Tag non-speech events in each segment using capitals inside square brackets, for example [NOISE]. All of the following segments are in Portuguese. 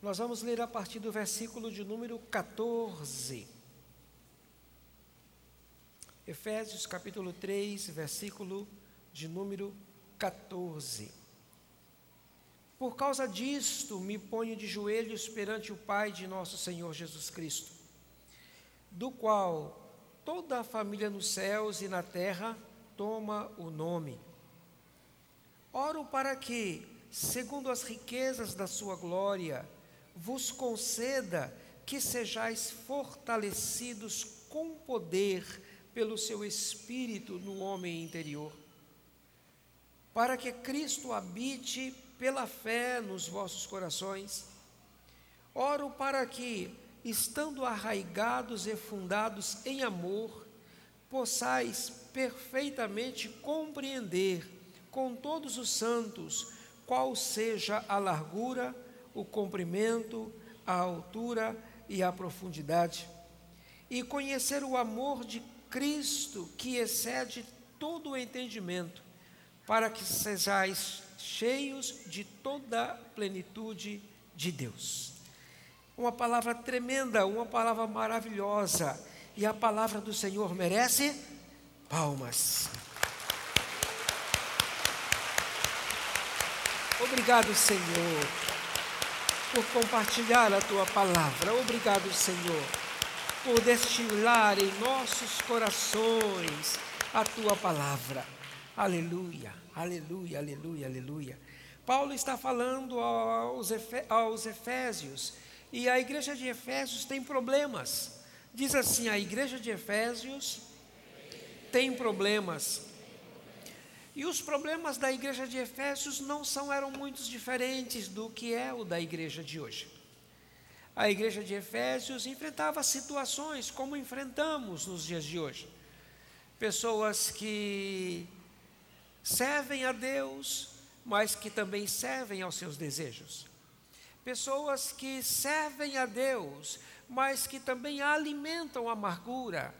Nós vamos ler a partir do versículo de número 14. Efésios capítulo 3, versículo de número 14. Por causa disto, me ponho de joelhos perante o Pai de nosso Senhor Jesus Cristo, do qual toda a família nos céus e na terra toma o nome. Oro para que, segundo as riquezas da sua glória, vos conceda que sejais fortalecidos com poder pelo seu espírito no homem interior, para que Cristo habite pela fé nos vossos corações. Oro para que, estando arraigados e fundados em amor, possais perfeitamente compreender com todos os santos qual seja a largura, o comprimento, a altura e a profundidade, e conhecer o amor de Cristo que excede todo o entendimento, para que sejais cheios de toda a plenitude de Deus. Uma palavra tremenda, uma palavra maravilhosa, e a palavra do Senhor merece palmas. Obrigado, Senhor, por compartilhar a tua palavra. Obrigado, Senhor, por destilar em nossos corações a tua palavra. Aleluia. Aleluia, aleluia, aleluia. Paulo está falando aos, aos Efésios, e a igreja de Efésios tem problemas. Diz assim: a igreja de Efésios tem problemas. E os problemas da igreja de Efésios não são eram muito diferentes do que é o da igreja de hoje. A igreja de Efésios enfrentava situações como enfrentamos nos dias de hoje. Pessoas que servem a Deus, mas que também servem aos seus desejos. Pessoas que servem a Deus, mas que também alimentam amargura.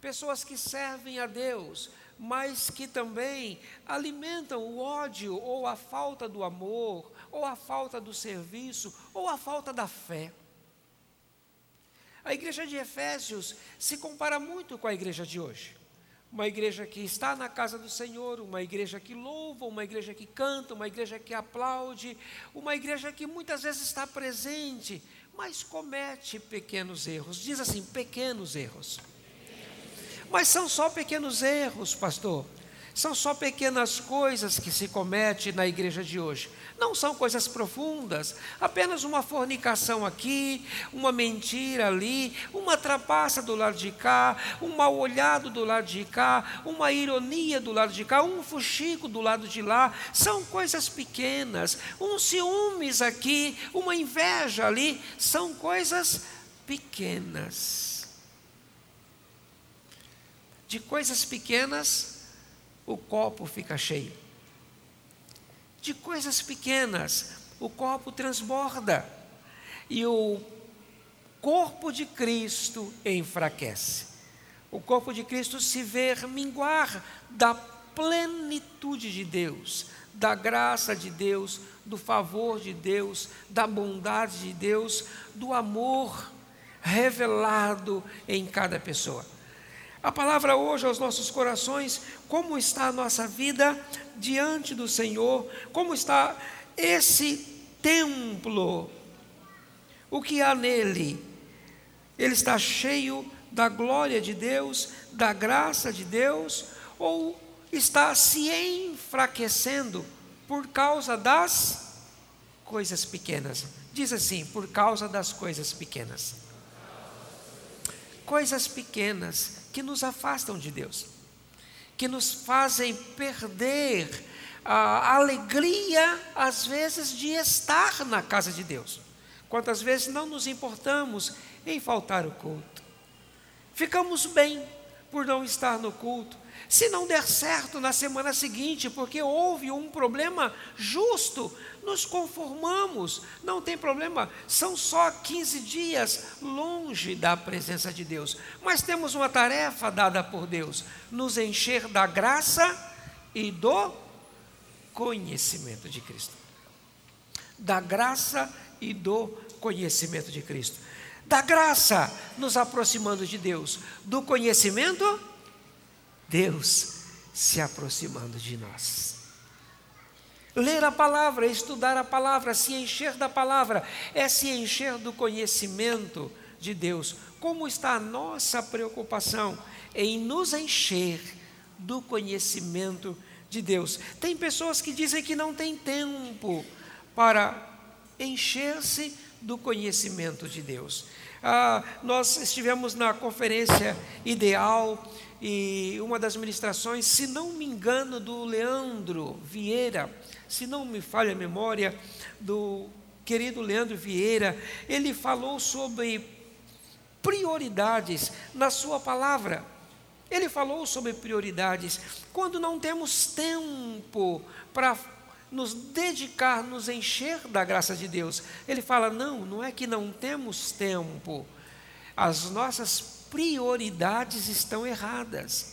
Pessoas que servem a Deus, mas que também alimentam o ódio ou a falta do amor, ou a falta do serviço, ou a falta da fé. A igreja de Efésios se compara muito com a igreja de hoje uma igreja que está na casa do Senhor, uma igreja que louva, uma igreja que canta, uma igreja que aplaude, uma igreja que muitas vezes está presente, mas comete pequenos erros. Diz assim: pequenos erros. Mas são só pequenos erros, pastor. São só pequenas coisas que se comete na igreja de hoje. Não são coisas profundas, apenas uma fornicação aqui, uma mentira ali, uma trapaça do lado de cá, um mal olhado do lado de cá, uma ironia do lado de cá, um fuxico do lado de lá. São coisas pequenas, um ciúmes aqui, uma inveja ali, são coisas pequenas. De coisas pequenas, o copo fica cheio de coisas pequenas, o copo transborda e o corpo de Cristo enfraquece. O corpo de Cristo se vê minguar da plenitude de Deus, da graça de Deus, do favor de Deus, da bondade de Deus, do amor revelado em cada pessoa. A palavra hoje aos nossos corações, como está a nossa vida diante do Senhor, como está esse templo, o que há nele? Ele está cheio da glória de Deus, da graça de Deus, ou está se enfraquecendo por causa das coisas pequenas? Diz assim: por causa das coisas pequenas. Coisas pequenas que nos afastam de Deus, que nos fazem perder a alegria, às vezes, de estar na casa de Deus. Quantas vezes não nos importamos em faltar o culto? Ficamos bem por não estar no culto, se não der certo na semana seguinte, porque houve um problema justo, nos conformamos, não tem problema, são só 15 dias longe da presença de Deus, mas temos uma tarefa dada por Deus: nos encher da graça e do conhecimento de Cristo. da graça e do conhecimento de Cristo. Da graça, nos aproximando de Deus. Do conhecimento, Deus se aproximando de nós. Ler a palavra, estudar a palavra, se encher da palavra, é se encher do conhecimento de Deus. Como está a nossa preocupação em nos encher do conhecimento de Deus? Tem pessoas que dizem que não tem tempo para encher-se do conhecimento de Deus. Ah, nós estivemos na conferência ideal e uma das ministrações, se não me engano, do Leandro Vieira, se não me falha a memória, do querido Leandro Vieira, ele falou sobre prioridades na sua palavra. Ele falou sobre prioridades. Quando não temos tempo para nos dedicar, nos encher da graça de Deus. Ele fala: não, não é que não temos tempo, as nossas prioridades estão erradas.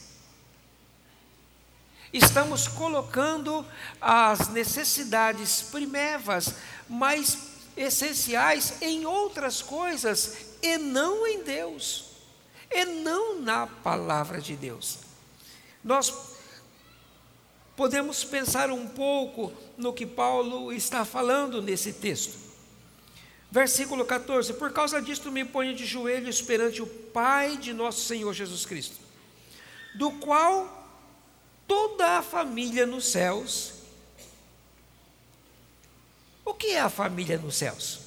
Estamos colocando as necessidades primevas, mais essenciais, em outras coisas e não em Deus, e não na palavra de Deus. Nós podemos pensar um pouco no que Paulo está falando nesse texto. Versículo 14: Por causa disto me ponho de joelhos perante o Pai de nosso Senhor Jesus Cristo, do qual toda a família nos céus. O que é a família nos céus?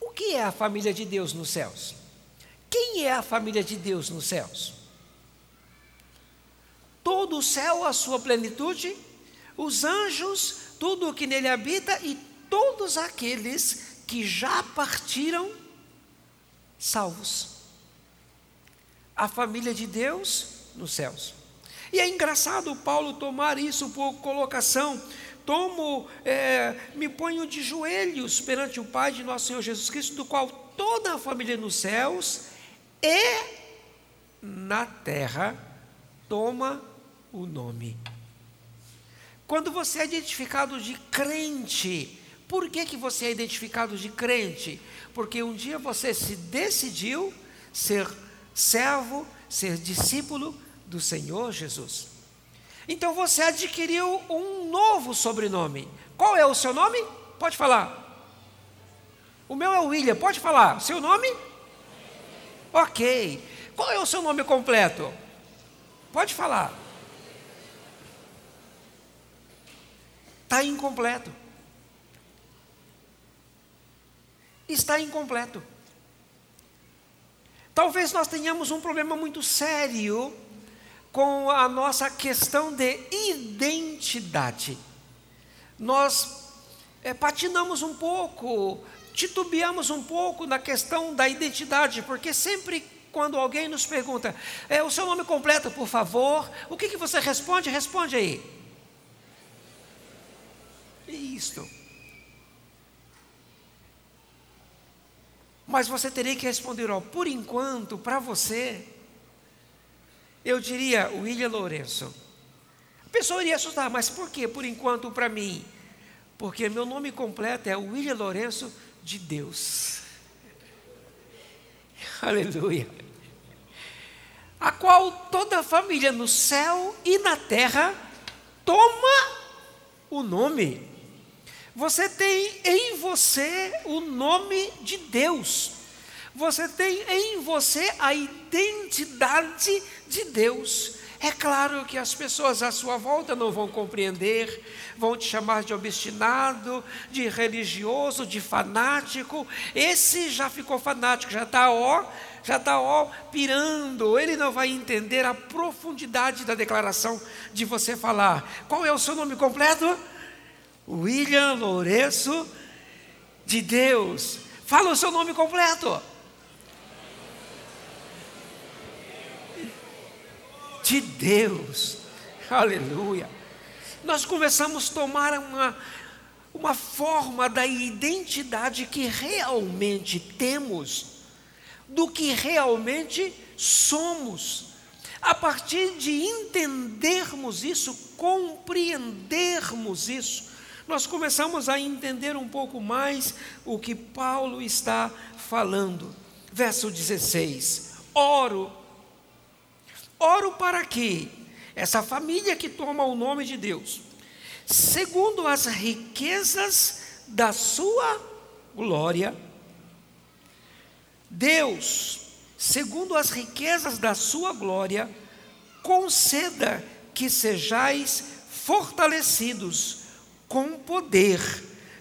O que é a família de Deus nos céus? Quem é a família de Deus nos céus? Todo o céu, a sua plenitude, os anjos, tudo o que nele habita e todos aqueles que já partiram salvos. A família de Deus nos céus. E é engraçado Paulo tomar isso por colocação. Tomo, é, me ponho de joelhos perante o Pai de nosso Senhor Jesus Cristo, do qual toda a família nos céus e na terra toma o nome. Quando você é identificado de crente, por que, que você é identificado de crente? Porque um dia você se decidiu ser servo, ser discípulo do Senhor Jesus. Então você adquiriu um novo sobrenome. Qual é o seu nome? Pode falar. O meu é William, pode falar. Seu nome? Ok. Qual é o seu nome completo? Pode falar. Está incompleto. Está incompleto. Talvez nós tenhamos um problema muito sério com a nossa questão de identidade. Nós é, patinamos um pouco titubeamos um pouco na questão da identidade, porque sempre quando alguém nos pergunta, é, o seu nome completo, por favor, o que, que você responde? Responde aí. Isto. Mas você teria que responder, ó, por enquanto, para você, eu diria William Lourenço. A pessoa iria assustar, mas por que por enquanto para mim? Porque meu nome completo é William Lourenço de Deus. [LAUGHS] Aleluia. A qual toda a família no céu e na terra toma o nome. Você tem em você o nome de Deus. Você tem em você a identidade de Deus. É claro que as pessoas à sua volta não vão compreender, vão te chamar de obstinado, de religioso, de fanático. Esse já ficou fanático, já está ó, já está ó pirando. Ele não vai entender a profundidade da declaração de você falar. Qual é o seu nome completo? William Lourenço de Deus. Fala o seu nome completo. de Deus. Aleluia. Nós começamos a tomar uma, uma forma da identidade que realmente temos, do que realmente somos. A partir de entendermos isso, compreendermos isso, nós começamos a entender um pouco mais o que Paulo está falando. Verso 16: Oro. Oro para quê? Essa família que toma o nome de Deus, segundo as riquezas da sua glória, Deus, segundo as riquezas da sua glória, conceda que sejais fortalecidos com poder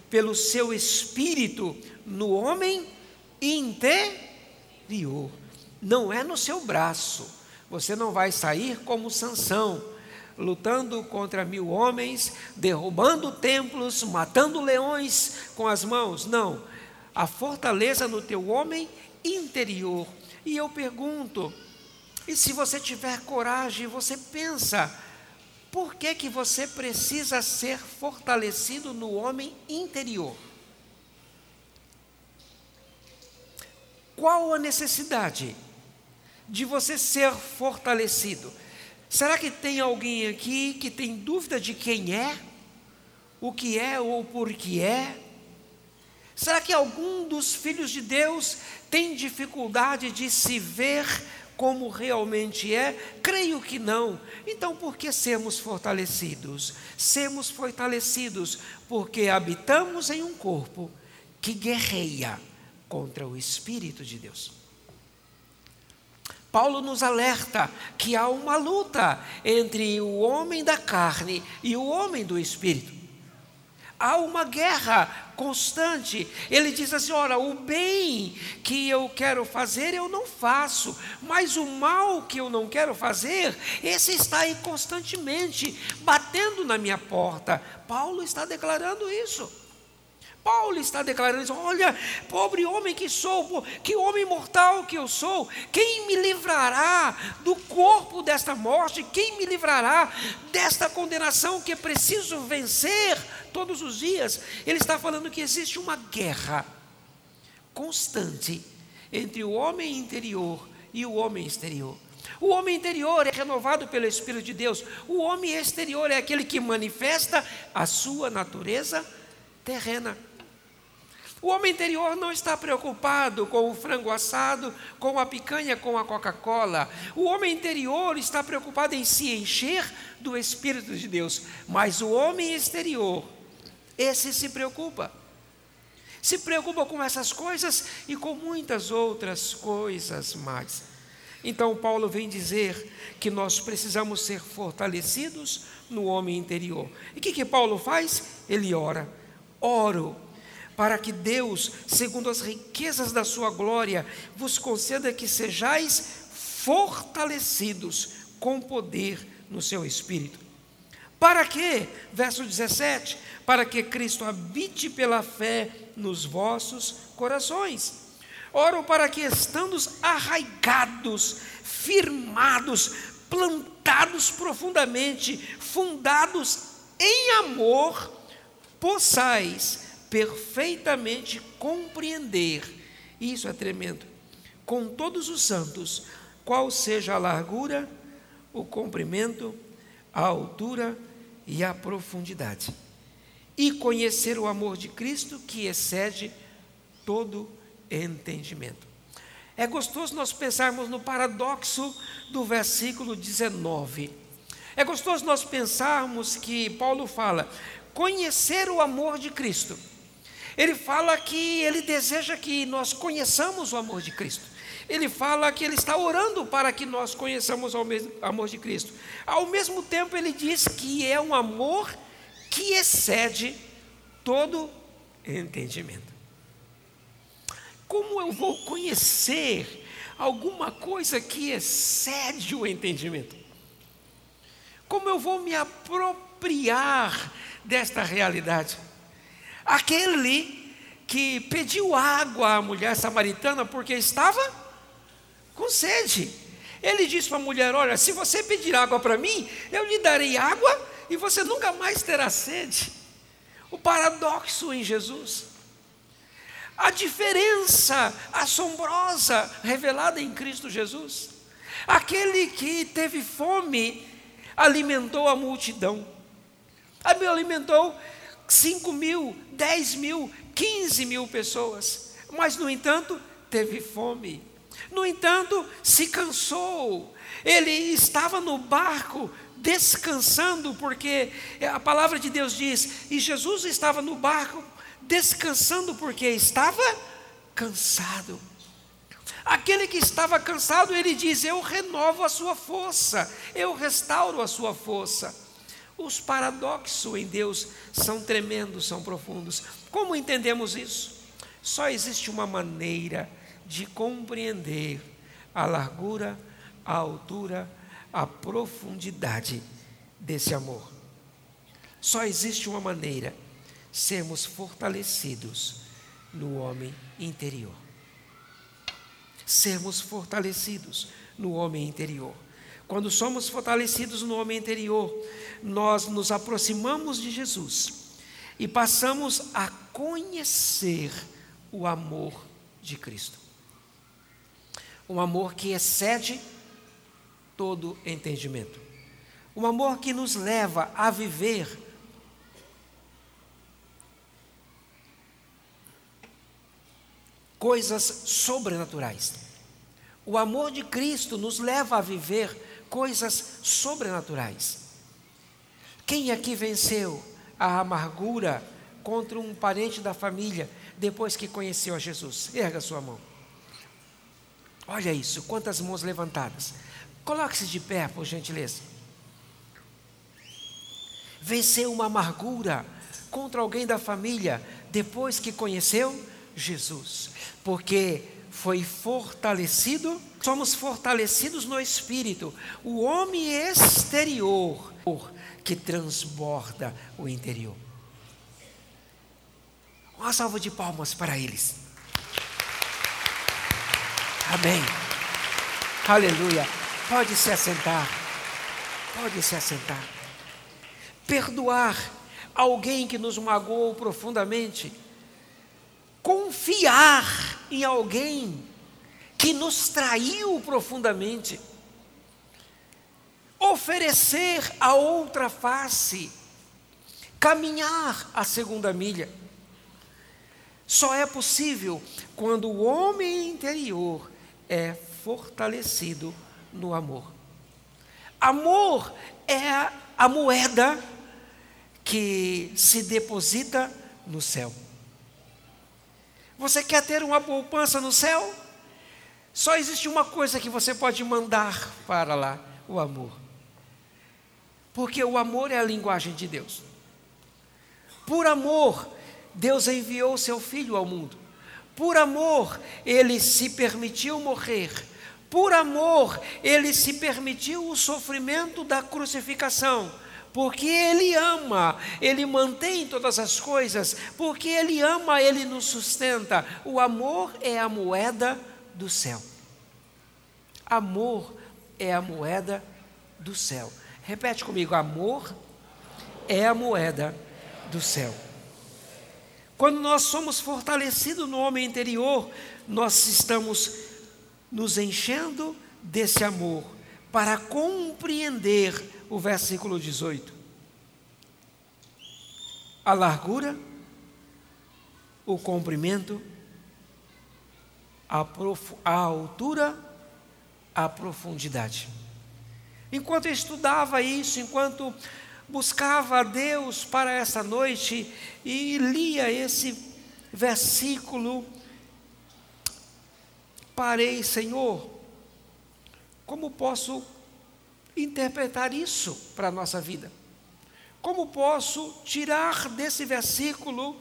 pelo seu espírito no homem interior. Não é no seu braço. Você não vai sair como Sansão, lutando contra mil homens, derrubando templos, matando leões com as mãos. Não. A fortaleza no teu homem interior. E eu pergunto, e se você tiver coragem, você pensa, por que, que você precisa ser fortalecido no homem interior? Qual a necessidade de você ser fortalecido? Será que tem alguém aqui que tem dúvida de quem é, o que é ou por que é? Será que algum dos filhos de Deus tem dificuldade de se ver como realmente é? Creio que não. Então, por que sermos fortalecidos? Sermos fortalecidos porque habitamos em um corpo que guerreia contra o Espírito de Deus. Paulo nos alerta que há uma luta entre o homem da carne e o homem do espírito há uma guerra constante. Ele diz assim: ora, o bem que eu quero fazer eu não faço, mas o mal que eu não quero fazer, esse está aí constantemente batendo na minha porta. Paulo está declarando isso. Paulo está declarando: olha, pobre homem que sou, que homem mortal que eu sou, quem me livrará do corpo desta morte? Quem me livrará desta condenação que preciso vencer todos os dias? Ele está falando que existe uma guerra constante entre o homem interior e o homem exterior. O homem interior é renovado pelo Espírito de Deus, o homem exterior é aquele que manifesta a sua natureza terrena. O homem interior não está preocupado com o frango assado, com a picanha, com a Coca-Cola. O homem interior está preocupado em se encher do Espírito de Deus. Mas o homem exterior, esse se preocupa. Se preocupa com essas coisas e com muitas outras coisas mais. Então, Paulo vem dizer que nós precisamos ser fortalecidos no homem interior. E o que, que Paulo faz? Ele ora. Oro para que Deus, segundo as riquezas da sua glória, vos conceda que sejais fortalecidos com poder no seu espírito. Para que, verso 17, para que Cristo habite pela fé nos vossos corações. Oro para que, estando arraigados, firmados, plantados profundamente, fundados em amor, possais perfeitamente compreender, isso é tremendo, com todos os santos, qual seja a largura, o comprimento, a altura e a profundidade, e conhecer o amor de Cristo que excede todo entendimento. É gostoso nós pensarmos no paradoxo do versículo 19. É gostoso nós pensarmos que Paulo fala: conhecer o amor de Cristo ele fala que ele deseja que nós conheçamos o amor de Cristo. Ele fala que ele está orando para que nós conheçamos o amor de Cristo. Ao mesmo tempo, ele diz que é um amor que excede todo entendimento. Como eu vou conhecer alguma coisa que excede o entendimento? Como eu vou me apropriar desta realidade? Aquele que pediu água à mulher samaritana porque estava com sede. Ele disse para a mulher: Olha, se você pedir água para mim, eu lhe darei água e você nunca mais terá sede. O paradoxo em Jesus. A diferença assombrosa revelada em Cristo Jesus. Aquele que teve fome alimentou a multidão. Alimentou 5 mil, 10 mil, 15 mil pessoas. Mas, no entanto, teve fome. No entanto, se cansou. Ele estava no barco descansando, porque a palavra de Deus diz: e Jesus estava no barco descansando, porque estava cansado. Aquele que estava cansado, ele diz: Eu renovo a sua força, eu restauro a sua força. Os paradoxos em Deus são tremendos, são profundos. Como entendemos isso? Só existe uma maneira de compreender a largura, a altura, a profundidade desse amor. Só existe uma maneira: sermos fortalecidos no homem interior sermos fortalecidos no homem interior. Quando somos fortalecidos no homem interior, nós nos aproximamos de Jesus e passamos a conhecer o amor de Cristo. Um amor que excede todo entendimento. Um amor que nos leva a viver coisas sobrenaturais. O amor de Cristo nos leva a viver coisas sobrenaturais. Quem aqui venceu a amargura contra um parente da família depois que conheceu a Jesus? Erga sua mão. Olha isso, quantas mãos levantadas. Coloque-se de pé, por gentileza. Venceu uma amargura contra alguém da família depois que conheceu Jesus, porque foi fortalecido, somos fortalecidos no espírito, o homem exterior que transborda o interior. Uma salva de palmas para eles. Amém. Aleluia. Pode se assentar. Pode se assentar. Perdoar alguém que nos magoou profundamente confiar em alguém que nos traiu profundamente, oferecer a outra face, caminhar a segunda milha. Só é possível quando o homem interior é fortalecido no amor. Amor é a moeda que se deposita no céu. Você quer ter uma poupança no céu? Só existe uma coisa que você pode mandar para lá: o amor. Porque o amor é a linguagem de Deus. Por amor, Deus enviou o seu filho ao mundo. Por amor, ele se permitiu morrer. Por amor, ele se permitiu o sofrimento da crucificação porque Ele ama, Ele mantém todas as coisas, porque Ele ama, Ele nos sustenta. O amor é a moeda do céu. Amor é a moeda do céu. Repete comigo: amor é a moeda do céu. Quando nós somos fortalecidos no homem interior, nós estamos nos enchendo desse amor para compreender o versículo 18. A largura, o comprimento, a, a altura, a profundidade. Enquanto eu estudava isso, enquanto buscava a Deus para essa noite e lia esse versículo, parei, Senhor, como posso interpretar isso para a nossa vida? Como posso tirar desse versículo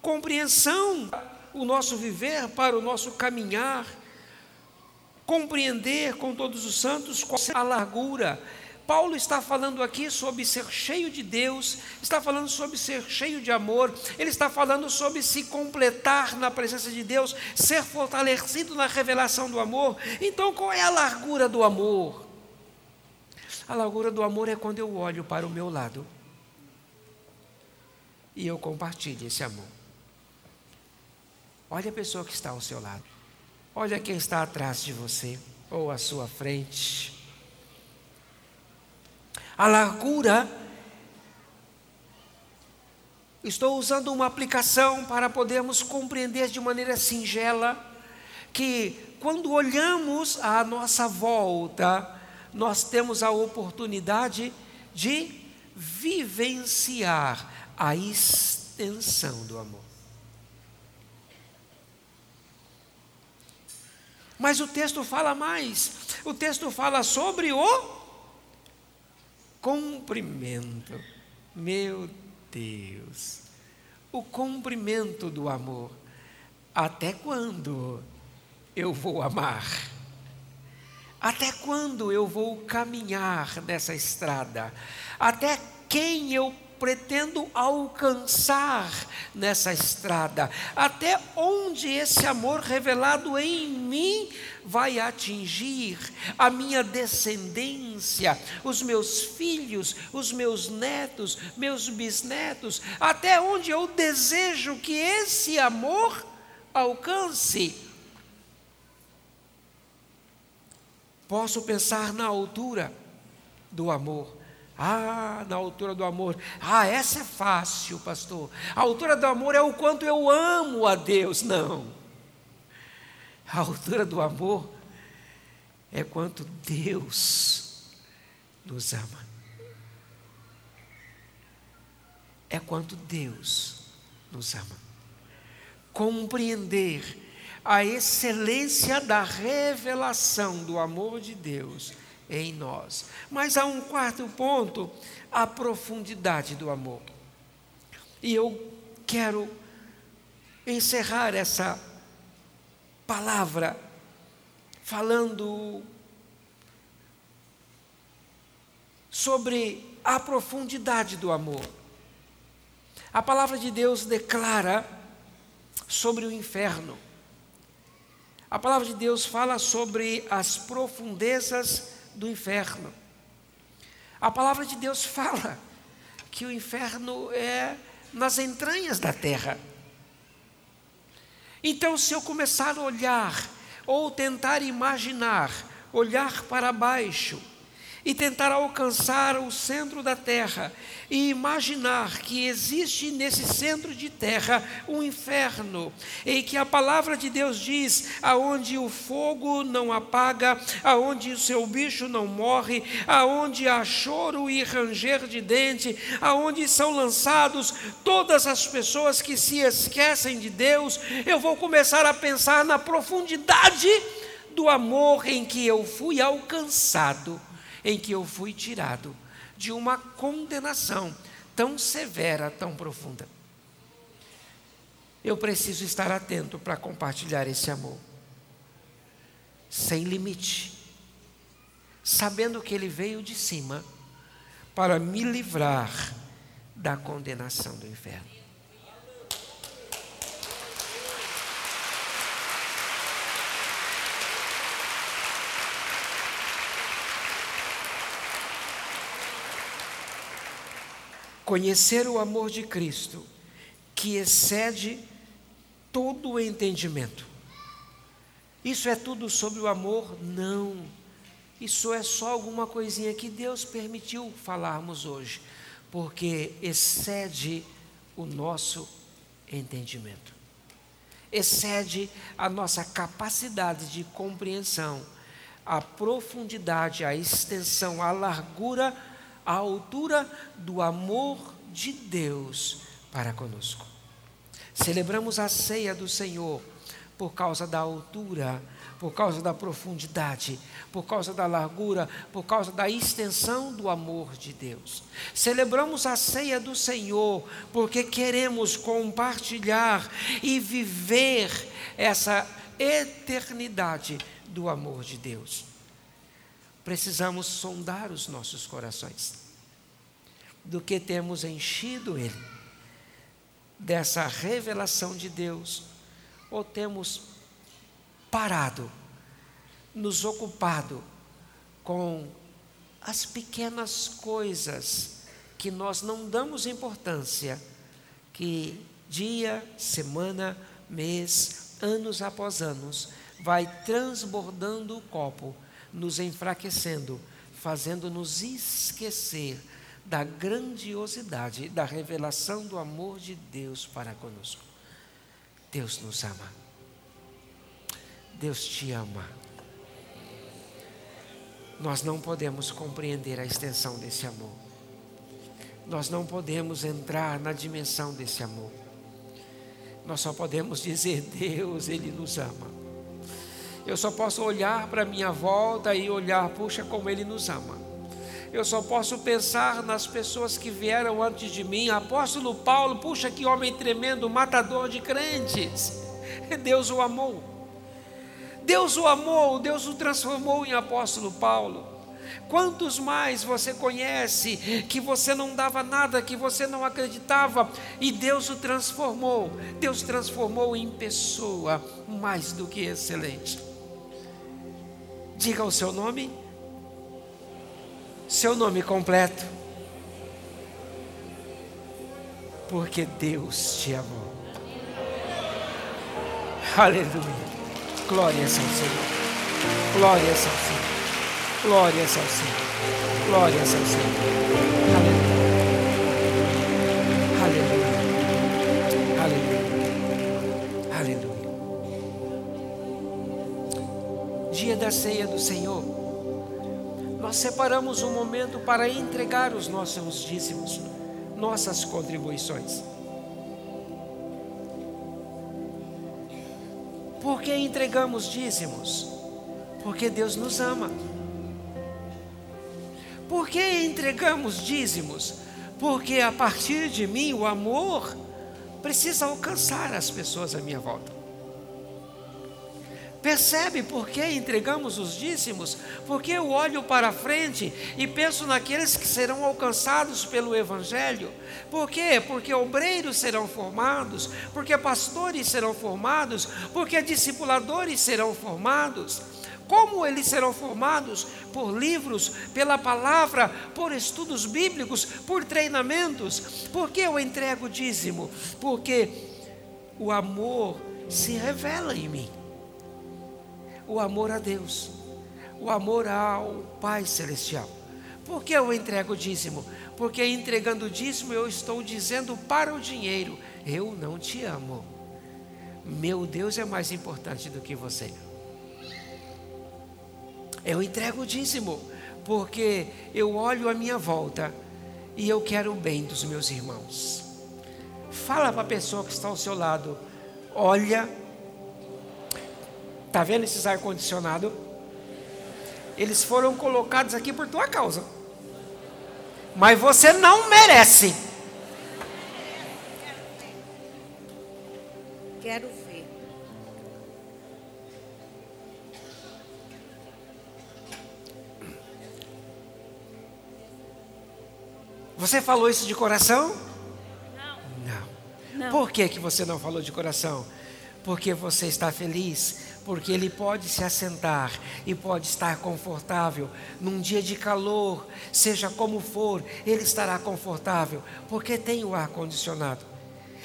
compreensão o nosso viver para o nosso caminhar, compreender com todos os santos qual é a largura. Paulo está falando aqui sobre ser cheio de Deus, está falando sobre ser cheio de amor, ele está falando sobre se completar na presença de Deus, ser fortalecido na revelação do amor. Então, qual é a largura do amor? A largura do amor é quando eu olho para o meu lado e eu compartilho esse amor. Olha a pessoa que está ao seu lado. Olha quem está atrás de você. ou à sua frente. A largura, estou usando uma aplicação para podermos compreender de maneira singela que quando olhamos à nossa volta, nós temos a oportunidade de vivenciar a extensão do amor. Mas o texto fala mais. O texto fala sobre o cumprimento. Meu Deus. O cumprimento do amor. Até quando eu vou amar? Até quando eu vou caminhar nessa estrada? Até quem eu pretendo alcançar nessa estrada, até onde esse amor revelado em mim vai atingir a minha descendência, os meus filhos, os meus netos, meus bisnetos, até onde eu desejo que esse amor alcance. Posso pensar na altura do amor ah, na altura do amor. Ah, essa é fácil, pastor. A altura do amor é o quanto eu amo a Deus. Não. A altura do amor é quanto Deus nos ama. É quanto Deus nos ama. Compreender a excelência da revelação do amor de Deus em nós. Mas há um quarto ponto, a profundidade do amor. E eu quero encerrar essa palavra falando sobre a profundidade do amor. A palavra de Deus declara sobre o inferno. A palavra de Deus fala sobre as profundezas do inferno. A palavra de Deus [LAUGHS] fala que o inferno é nas entranhas da terra. Então, se eu começar a olhar ou tentar imaginar, olhar para baixo, e tentar alcançar o centro da terra e imaginar que existe nesse centro de terra um inferno e que a palavra de Deus diz aonde o fogo não apaga, aonde o seu bicho não morre, aonde há choro e ranger de dente, aonde são lançados todas as pessoas que se esquecem de Deus, eu vou começar a pensar na profundidade do amor em que eu fui alcançado em que eu fui tirado de uma condenação tão severa, tão profunda. Eu preciso estar atento para compartilhar esse amor, sem limite, sabendo que ele veio de cima para me livrar da condenação do inferno. Conhecer o amor de Cristo, que excede todo o entendimento. Isso é tudo sobre o amor? Não. Isso é só alguma coisinha que Deus permitiu falarmos hoje, porque excede o nosso entendimento, excede a nossa capacidade de compreensão, a profundidade, a extensão, a largura a altura do amor de Deus para conosco. Celebramos a ceia do Senhor por causa da altura, por causa da profundidade, por causa da largura, por causa da extensão do amor de Deus. Celebramos a ceia do Senhor porque queremos compartilhar e viver essa eternidade do amor de Deus precisamos sondar os nossos corações, do que temos enchido ele, dessa revelação de Deus, ou temos parado, nos ocupado com as pequenas coisas que nós não damos importância, que dia, semana, mês, anos após anos, vai transbordando o copo, nos enfraquecendo, fazendo-nos esquecer da grandiosidade, da revelação do amor de Deus para conosco. Deus nos ama. Deus te ama. Nós não podemos compreender a extensão desse amor. Nós não podemos entrar na dimensão desse amor. Nós só podemos dizer: Deus, Ele nos ama. Eu só posso olhar para minha volta e olhar, puxa, como Ele nos ama. Eu só posso pensar nas pessoas que vieram antes de mim. Apóstolo Paulo, puxa, que homem tremendo, matador de crentes. Deus o amou. Deus o amou, Deus o transformou em apóstolo Paulo. Quantos mais você conhece que você não dava nada, que você não acreditava e Deus o transformou? Deus transformou em pessoa mais do que excelente. Diga o seu nome, seu nome completo, porque Deus te amou. Aleluia. Glórias ao Senhor. Glórias ao Senhor. Glórias ao Senhor. Glórias ao Senhor. Da ceia do Senhor. Nós separamos um momento para entregar os nossos dízimos, nossas contribuições. Por que entregamos dízimos? Porque Deus nos ama. Por que entregamos dízimos? Porque a partir de mim o amor precisa alcançar as pessoas à minha volta. Percebe por que entregamos os dízimos? Porque eu olho para frente e penso naqueles que serão alcançados pelo Evangelho. Por quê? Porque obreiros serão formados, porque pastores serão formados, porque discipuladores serão formados. Como eles serão formados? Por livros, pela palavra, por estudos bíblicos, por treinamentos. Por que eu entrego dízimo? Porque o amor se revela em mim. O amor a Deus, o amor ao Pai Celestial. Por que eu entrego dízimo? Porque entregando dízimo eu estou dizendo para o dinheiro: eu não te amo. Meu Deus é mais importante do que você. Eu entrego o dízimo, porque eu olho a minha volta e eu quero o bem dos meus irmãos. Fala para a pessoa que está ao seu lado: olha, está vendo esses ar-condicionado? Eles foram colocados aqui por tua causa, mas você não merece. Quero Você falou isso de coração? Não. Não. Por que, que você não falou de coração? Porque você está feliz, porque ele pode se assentar e pode estar confortável. Num dia de calor, seja como for, ele estará confortável, porque tem o ar condicionado.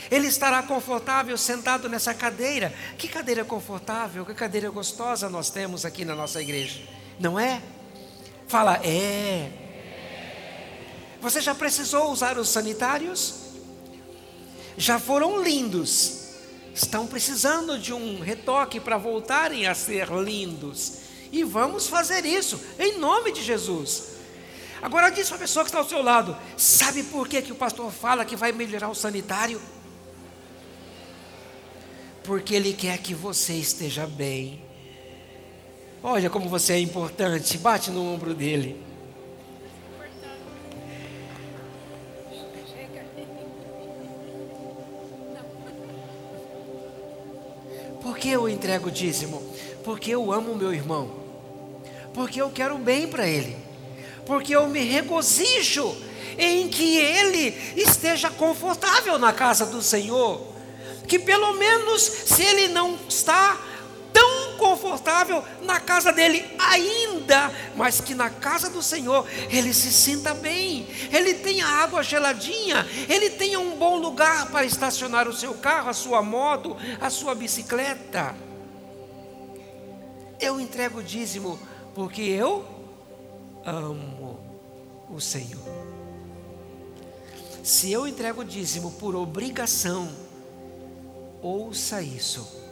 Ele estará confortável sentado nessa cadeira. Que cadeira confortável, que cadeira gostosa nós temos aqui na nossa igreja, não é? Fala, é. Você já precisou usar os sanitários? Já foram lindos. Estão precisando de um retoque para voltarem a ser lindos. E vamos fazer isso, em nome de Jesus. Agora diz para a pessoa que está ao seu lado: sabe por que, que o pastor fala que vai melhorar o sanitário? Porque ele quer que você esteja bem. Olha como você é importante, bate no ombro dele. Por que eu entrego o dízimo? Porque eu amo meu irmão. Porque eu quero bem para ele. Porque eu me regozijo em que ele esteja confortável na casa do Senhor. Que pelo menos, se ele não está confortável na casa dele ainda, mas que na casa do Senhor ele se sinta bem, ele tenha água geladinha, ele tenha um bom lugar para estacionar o seu carro, a sua moto, a sua bicicleta. Eu entrego o dízimo porque eu amo o Senhor. Se eu entrego o dízimo por obrigação, ouça isso,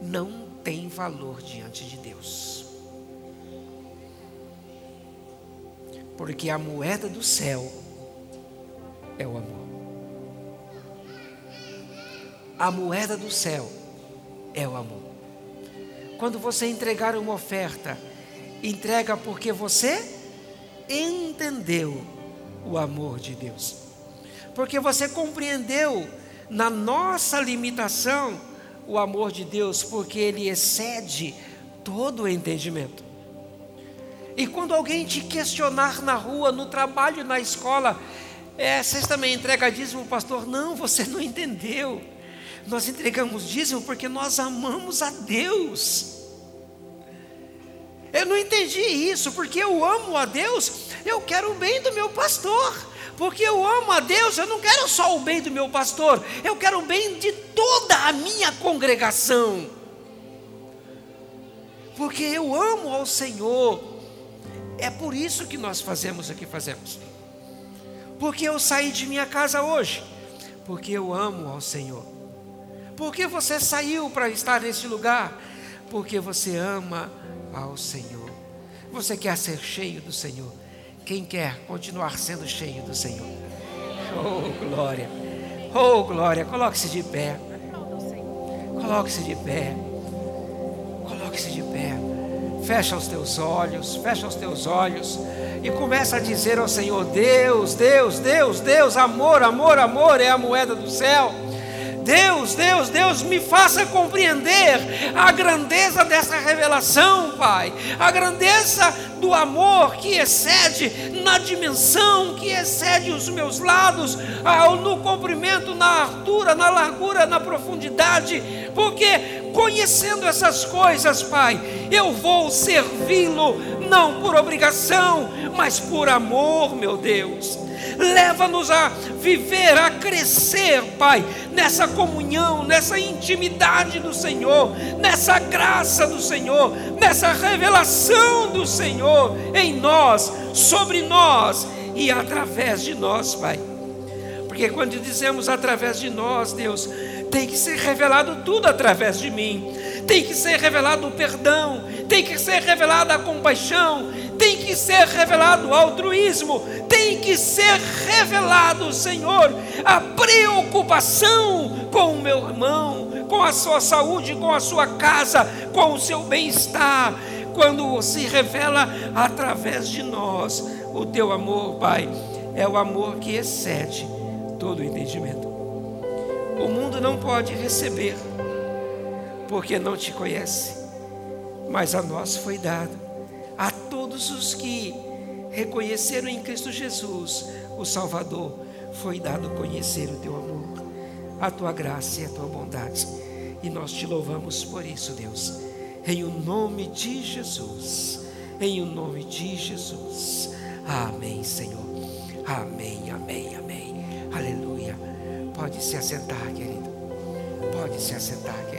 não tem valor diante de Deus. Porque a moeda do céu é o amor. A moeda do céu é o amor. Quando você entregar uma oferta, entrega porque você entendeu o amor de Deus. Porque você compreendeu na nossa limitação o amor de Deus, porque ele excede todo o entendimento. E quando alguém te questionar na rua, no trabalho, na escola, é, vocês também entregam dízimo, pastor? Não, você não entendeu. Nós entregamos dízimo porque nós amamos a Deus. Eu não entendi isso, porque eu amo a Deus, eu quero o bem do meu pastor. Porque eu amo a Deus, eu não quero só o bem do meu pastor, eu quero o bem de toda a minha congregação. Porque eu amo ao Senhor. É por isso que nós fazemos o que fazemos. Porque eu saí de minha casa hoje, porque eu amo ao Senhor. Por que você saiu para estar neste lugar? Porque você ama ao Senhor. Você quer ser cheio do Senhor. Quem quer continuar sendo cheio do Senhor? Oh, glória. Oh, glória. Coloque-se de pé. Coloque-se de pé. Coloque-se de pé. Fecha os teus olhos, fecha os teus olhos e começa a dizer ao Senhor: Deus, Deus, Deus, Deus, amor, amor, amor é a moeda do céu. Deus, Deus, Deus, me faça compreender a grandeza dessa revelação, Pai, a grandeza do amor que excede na dimensão, que excede os meus lados, no comprimento, na altura, na largura, na profundidade, porque conhecendo essas coisas, Pai, eu vou servi-lo não por obrigação, mas por amor, meu Deus. Leva-nos a viver, a crescer, Pai, nessa comunhão, nessa intimidade do Senhor, nessa graça do Senhor, nessa revelação do Senhor em nós, sobre nós e através de nós, Pai. Porque quando dizemos através de nós, Deus, tem que ser revelado tudo através de mim. Tem que ser revelado o perdão, tem que ser revelada a compaixão, tem que ser revelado o altruísmo, tem que ser revelado, Senhor, a preocupação com o meu irmão, com a sua saúde, com a sua casa, com o seu bem-estar, quando se revela através de nós o teu amor, Pai, é o amor que excede todo o entendimento. O mundo não pode receber, porque não te conhece, mas a nós foi dado a todos os que reconheceram em Cristo Jesus o Salvador, foi dado conhecer o teu amor, a tua graça e a tua bondade. E nós te louvamos por isso, Deus, em o nome de Jesus, em o nome de Jesus. Amém, Senhor. Amém, amém, amém. Aleluia. Pode se assentar, querido. Pode se assentar, querido.